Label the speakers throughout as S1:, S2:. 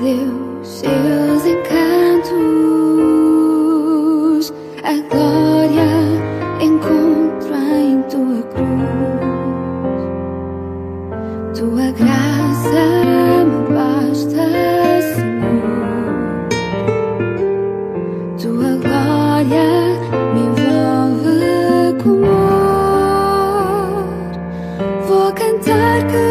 S1: Perdeu seus encantos, a glória encontro em tua cruz, tua graça me basta, Senhor, tua glória me envolve amor. Vou cantar que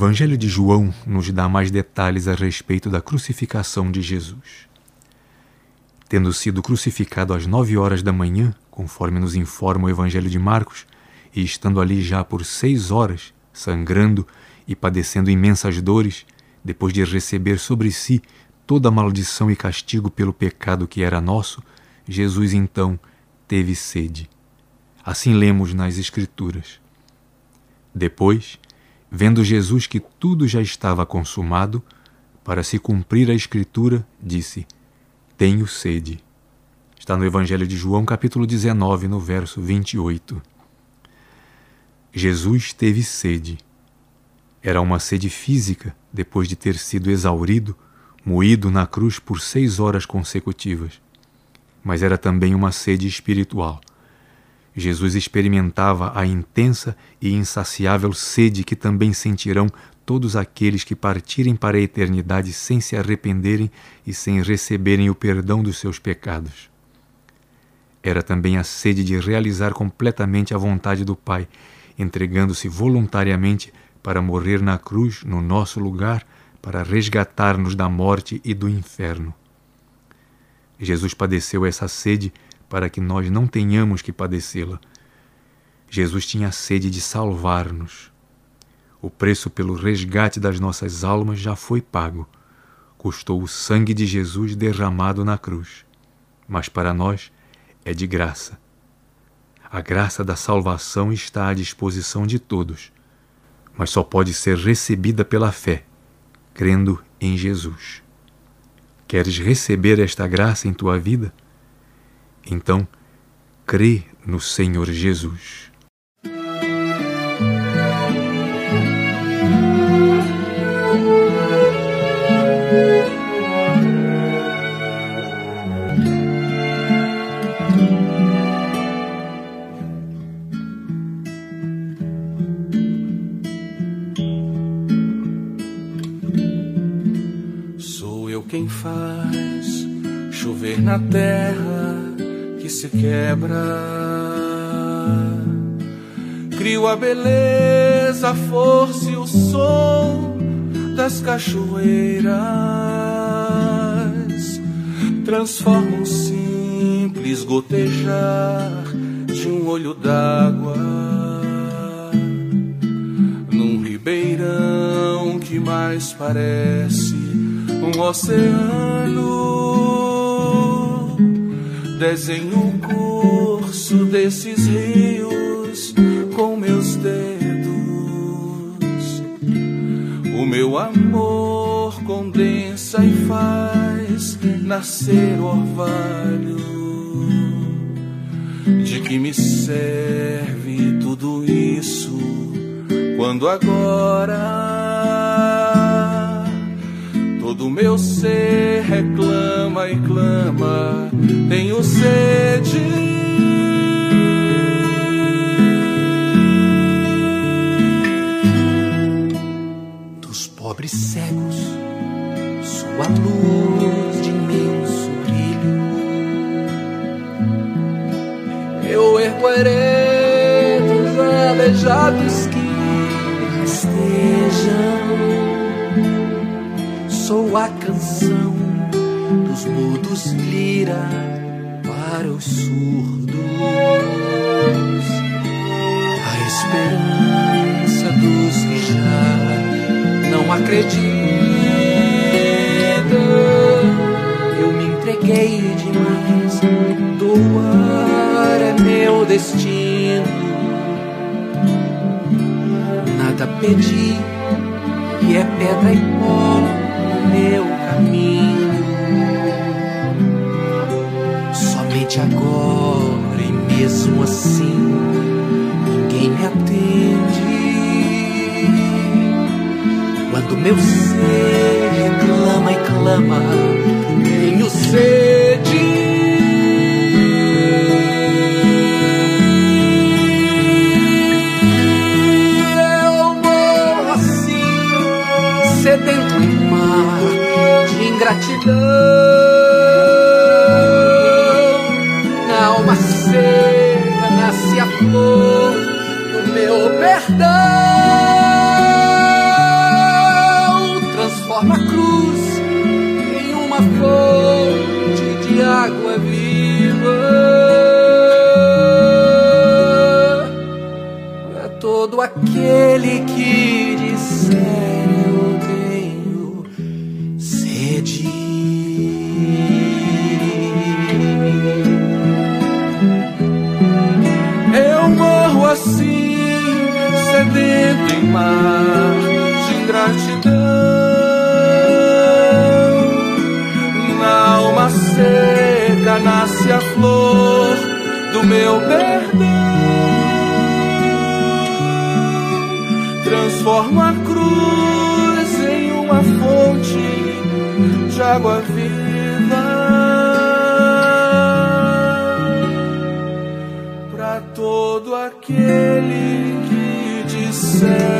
S2: Evangelho de João nos dá mais detalhes a respeito da crucificação de Jesus. Tendo sido crucificado às nove horas da manhã, conforme nos informa o Evangelho de Marcos, e estando ali já por seis horas, sangrando e padecendo imensas dores, depois de receber sobre si toda a maldição e castigo pelo pecado que era nosso, Jesus então teve sede. Assim lemos nas Escrituras. Depois, vendo Jesus que tudo já estava consumado, para se cumprir a Escritura, disse: Tenho sede. Está no Evangelho de João, capítulo 19, no verso 28. Jesus teve sede. Era uma sede física, depois de ter sido exaurido, moído na cruz por seis horas consecutivas. Mas era também uma sede espiritual. Jesus experimentava a intensa e insaciável sede que também sentirão todos aqueles que partirem para a eternidade sem se arrependerem e sem receberem o perdão dos seus pecados. Era também a sede de realizar completamente a vontade do Pai, entregando-se voluntariamente para morrer na cruz no nosso lugar, para resgatar-nos da morte e do inferno. Jesus padeceu essa sede para que nós não tenhamos que padecê-la. Jesus tinha sede de salvar-nos. O preço pelo resgate das nossas almas já foi pago. Custou o sangue de Jesus derramado na cruz. Mas para nós, é de graça. A graça da salvação está à disposição de todos, mas só pode ser recebida pela fé, crendo em Jesus. Queres receber esta graça em tua vida? Então, crê no Senhor Jesus.
S3: quem faz chover na terra se quebra. Crio a beleza, a força e o som das cachoeiras. Transforma um simples gotejar de um olho d'água num ribeirão que mais parece um oceano. Desenho o curso desses rios com meus dedos. O meu amor condensa e faz nascer o orvalho. De que me serve tudo isso quando agora Todo meu ser reclama e clama, tenho sede.
S4: Dos pobres cegos, sou a luz de imenso brilho. Eu ergo heredos aleijados sou a canção dos mudos lira para os surdos, a esperança dos que já não acreditam. Eu me entreguei demais, doar é meu destino. Nada pedi e é pedra e pó mesmo assim ninguém me atende. Quando meu ser reclama e clama, tenho sede. gratidão. Na transforma cruz em uma fonte de água viva. Para todo aquele que disser eu tenho sede.
S3: Eu morro assim, sedento em mar. Meu perdão. transforma a cruz em uma fonte de água viva para todo aquele que disser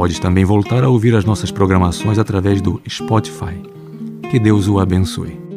S2: Podes também voltar a ouvir as nossas programações através do Spotify. Que Deus o abençoe.